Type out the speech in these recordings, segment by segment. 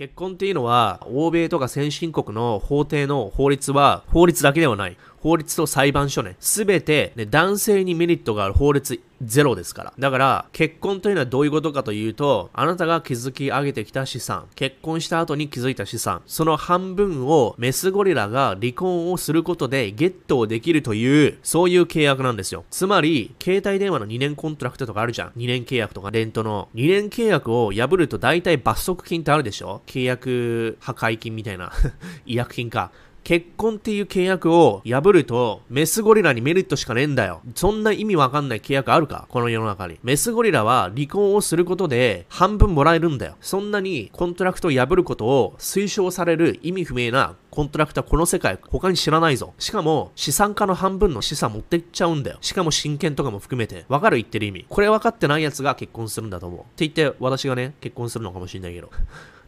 結婚っていうのは、欧米とか先進国の法廷の法律は、法律だけではない。法律と裁判所ね、すべて、ね、男性にメリットがある法律ゼロですから。だから、結婚というのはどういうことかというと、あなたが築き上げてきた資産、結婚した後に築いた資産、その半分をメスゴリラが離婚をすることでゲットできるという、そういう契約なんですよ。つまり、携帯電話の2年 contract とかあるじゃん。2年契約とか rent の。2年契約を破ると大体罰則金ってあるでしょ？契約破壊金みたいな。違約金か。結婚っていう契約を破ると、メスゴリラにメリットしかねえんだよ。そんな意味わかんない契約あるか？この世の中に。メスゴリラは離婚をすることで半分もらえるんだよ。そんなに contract を破ることを推奨される意味不明な contract はこの世界他に知らないぞ。しかも資産家の半分の資産持ってっちゃうんだよ。しかも親権とかも含めて。わかる言ってる意味。これ分かってない奴が結婚するんだと思う。って言って私がね、結婚するのかもしれないけど。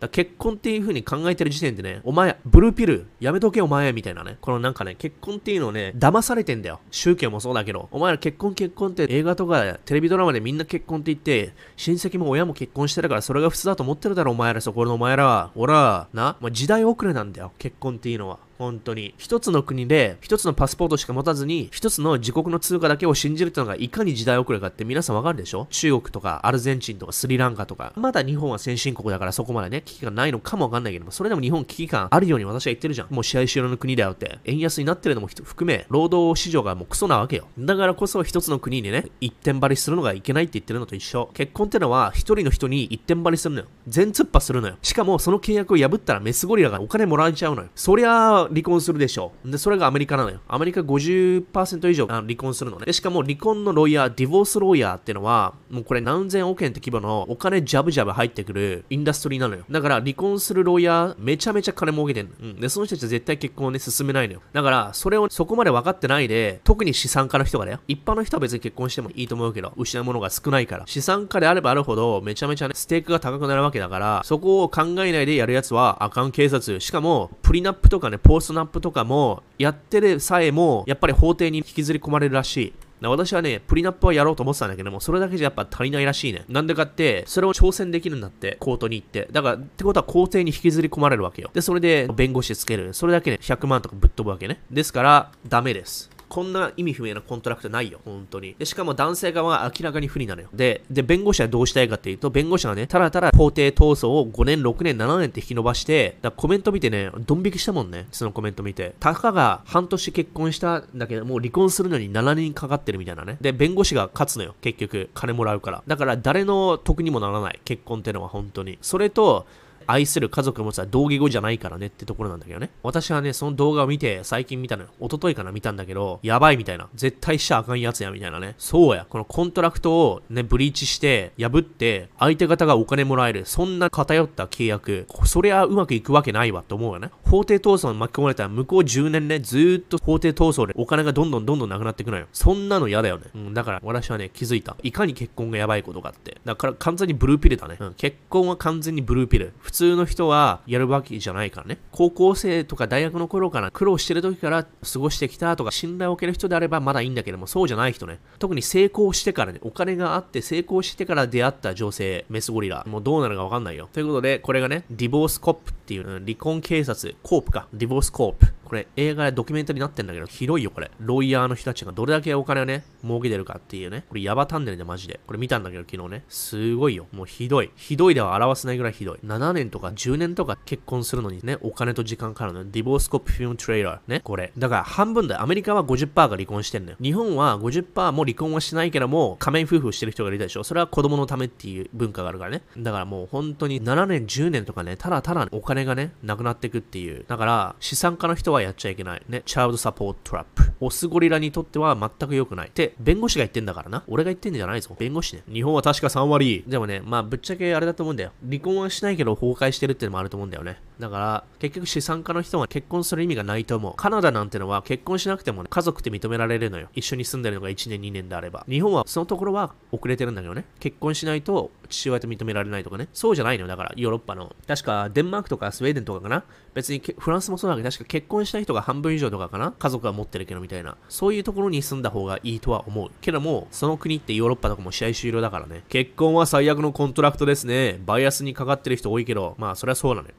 だ結婚っていう風に考えてる時点でね、お前、ブルーピル、やめとけお前、みたいなね。このなんかね、結婚っていうのをね、騙されてんだよ。宗教もそうだけど、お前ら結婚結婚って映画とかテレビドラマでみんな結婚って言って、親戚も親も結婚してるからそれが普通だと思ってるだろ、お前ら、そこのお前らは。ほら、な、まあ、時代遅れなんだよ、結婚っていうのは。本当に。一つの国で、一つのパスポートしか持たずに、一つの自国の通貨だけを信じるってのがいかに時代遅れかって皆さんわかるでしょ？中国とかアルゼンチンとかスリランカとか。まだ日本は先進国だからそこまでね、危機感ないのかもわかんないけども、それでも日本危機感あるように私は言ってるじゃん。もう試合終了の国だよって。円安になってるのも含め、労働市場がもうクソなわけよ。だからこそ一つの国にね、一点張りするのがいけないって言ってるのと一緒。結婚ってのは一人の人に一点張りするのよ。全突破するのよ。しかもその契約を破ったらメスゴリラがお金もらえちゃうのよ。そりゃ離婚するでしょ。で、それがアメリカなのよ。アメリカ50%以上離婚するのね。で、しかも離婚のロイヤー、ディボースロイヤーっていうのは、もうこれ何千億円って規模のお金ジャブジャブ入ってくるインダストリーなのよ。だから離婚するロイヤー、めちゃめちゃ金儲けてんの。うん。で、その人たちは絶対結婚をね、進めないのよ。だから、それをそこまで分かってないで、特に資産家の人がね、一般の人は別に結婚してもいいと思うけど、失うものが少ないから。資産家であればあるほど、めちゃめちゃね、ステークが高くなるわけだから、そこを考えないでやるやつは、アカン警察。しかも、プリナップとかね、ポスナップとかも、やってるさえも、やっぱり法廷に引きずり込まれるらしい。私はね、 prenup はやろうと思ってたんだけども、それだけじゃやっぱ足りないらしいね。なんでかって、それを挑戦できるんだって、 court に行って。だから、ってことは法廷に引きずり込まれるわけよ。で、それで弁護士つける。それだけ、ね、100万とかぶっ飛ぶわけね。ですから、ダメです。こんな意味不明な contract ないよ、本当に。で、しかも男性側は明らかに不利なのよ。で、で、弁護士はどうしたいかっていうと、弁護士がね、ただただ法廷闘争を5年、6年、7年って引き伸ばして、だコメント見てね、ドン引きしたもんね、そのコメント見て。たかが半年結婚したんだけど、もう離婚するのに7年かかってるみたいなね。で、弁護士が勝つのよ、結局。金もらうから。だから誰の得にもならない、結婚ってのは本当に。それと、愛する家族を持つは同義語じゃないからねってところなんだけどね。私はね、その動画を見て最近見たのよ。一昨日かな見たんだけど、やばいみたいな。絶対しちゃあかんやつやみたいなね。そうや。この contract をね、 breach して、破って、相手方がお金もらえる。そんな偏った契約。そりゃうまくいくわけないわって思うよね。法廷闘争に巻き込まれたら向こう10年ね、ずーっと法廷闘争でお金がどんどんどんどんなくなっていくのよ。そんなの嫌だよね。うん、だから私はね、気づいた。いかに結婚がやばいことかって。だから完全に blue pill だね。うん、結婚は完全に blue pill。普通の人はやるわけじゃないからね。高校生とか大学の頃から苦労してる時から過ごしてきたとか信頼を受ける人であればまだいいんだけども、そうじゃない人ね。特に成功してからね、お金があって成功してから出会った女性、メスゴリラ。もうどうなるかわかんないよ。ということで、これがね、 divorce cop っていう、離婚警察、 corp か。 Divorce Corp。これ映画やドキュメンタリーになってんだけど、ひどいよ、これ。 lawyer の人たちがどれだけお金をね、儲けてるかっていうね。これヤバタンネルでマジで。これ見たんだけど、昨日ね。すごいよ。もうひどい。ひどいでは表せないぐらいひどい。7年とか10年とか結婚するのにね、お金と時間かかるの。 Divorce Corp film trailer。ね、これ。だから半分だよ。アメリカは50%が離婚してんのよ。日本は50%も離婚はしないけども、仮面夫婦してる人がいるでしょ。それは子供のためっていう文化があるからね。だからもう本当に7年、10年とかね、ただただお金がね、なくなってくっていう。だから、資産家の人はやっちゃいけない。ね。 child suppoートトラップ。オスゴリラにとっては全く良くない。って、弁護士が言ってんだからな。俺が言ってんじゃないぞ。弁護士ね。日本は確か3割。でもね、まあぶっちゃけあれだと思うんだよ。離婚はしないけど崩壊してるってのもあると思うんだよね。だから、結局資産家の人は結婚する意味がないと思う。カナダなんてのは結婚しなくても、ね、家族って認められるのよ。一緒に住んでるのが1年2年であれば。日本はそのところは遅れてるんだけどね。結婚しないと父親と認められないとかね。そうじゃないのよ。だから、ヨーロッパの。確か、デンマークとかスウェーデンとかかな。別にフランスもそうだけど、確か結婚した人が半分以上とかかな。家族は持ってるけどみたいな。そういうところに住んだ方がいいとは思う。けども、その国ってヨーロッパとかも試合終了だからね。結婚は最悪の contract ですね。バイアスにかかってる人多いけど、まあ、それはそうなのよ。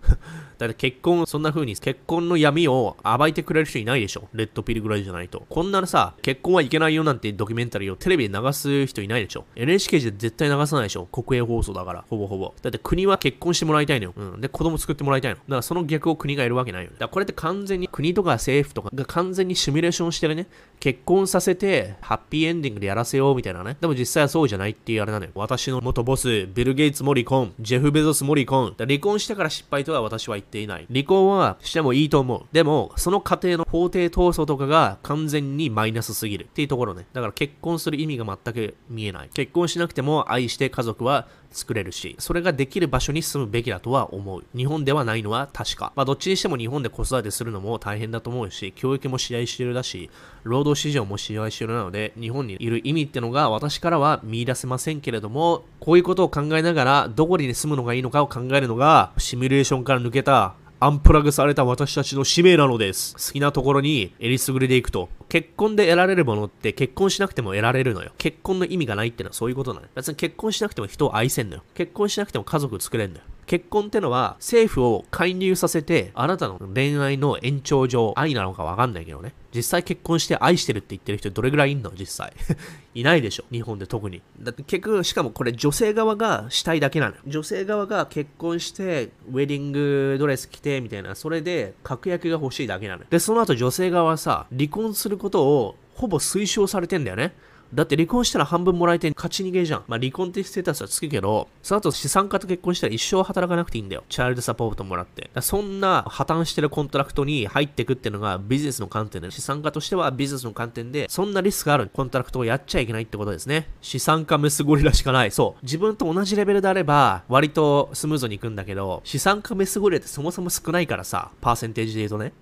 だって結婚、そんな風に結婚の闇を暴いてくれる人いないでしょ。 red pill ぐらいじゃないと。こんなのさ、結婚はいけないよなんてドキュメンタリーをテレビで流す人いないでしょ。NHK じゃ絶対流さないでしょ。国営放送だから、ほぼほぼ。だって国は結婚してもらいたいのよ。うん。で、子供作ってもらいたいの。だからその逆を国がやるわけないよね。だからこれって完全に国とか政府とかが完全にシミュレーションしてるね。結婚させて、ハッピーエンディングでやらせようみたいなね。でも実際はそうじゃないっていうあれなのよ。私の元ボス、ビル・ゲイツも離婚、ジェフ・ベゾスも離婚。離婚してから失敗とは私は言っていない。離婚はしてもいいと思う。でも、その過程の法廷闘争とかが完全にマイナスすぎるっていうところね。だから結婚する意味が全く見えない。結婚しなくても愛して家族は作れるし、それができる場所に住むべきだとは思う。日本ではないのは確か。まあ、どっちにしても日本で子育てするのも大変だと思うし、教育も試合してるだし、労働市場も試合してるなので、日本にいる意味ってのが私からは見出せませんけれども、こういうことを考えながら、どこに住むのがいいのかを考えるのが、シミュレーションから抜けたアンプラグされた私たちの使命なのです。好きなところにえりすぐりでいくと。結婚で得られるものって結婚しなくても得られるのよ。結婚の意味がないってのはそういうことなの。別に結婚しなくても人を愛せんのよ。結婚しなくても家族作れんのよ。結婚ってのは政府を介入させてあなたの恋愛の延長上愛なのかわかんないけどね。実際結婚して愛してるって言ってる人どれぐらいいんの？実際。いないでしょ。日本で特に。だって結局、しかもこれ女性側がしたいだけなのよ。女性側が結婚して、ウェディングドレス着てみたいな、それで確約が欲しいだけなのよ。で、その後女性側はさ、離婚することをほぼ推奨されてんだよね。だって離婚したら半分もらえて勝ち逃げじゃん。まあ離婚ってステータスはつくけど、その後資産家と結婚したら一生働かなくていいんだよ。 child support もらって。だそんな破綻してる contract に入ってくっていうのがビジネスの観点で、資産家としてはビジネスの観点で、そんなリスクがある contract をやっちゃいけないってことですね。資産家メスゴリラしかない。そう。自分と同じレベルであれば、割とスムーズにいくんだけど、資産家メスゴリラってそもそも少ないからさ、パーセンテージで言うとね。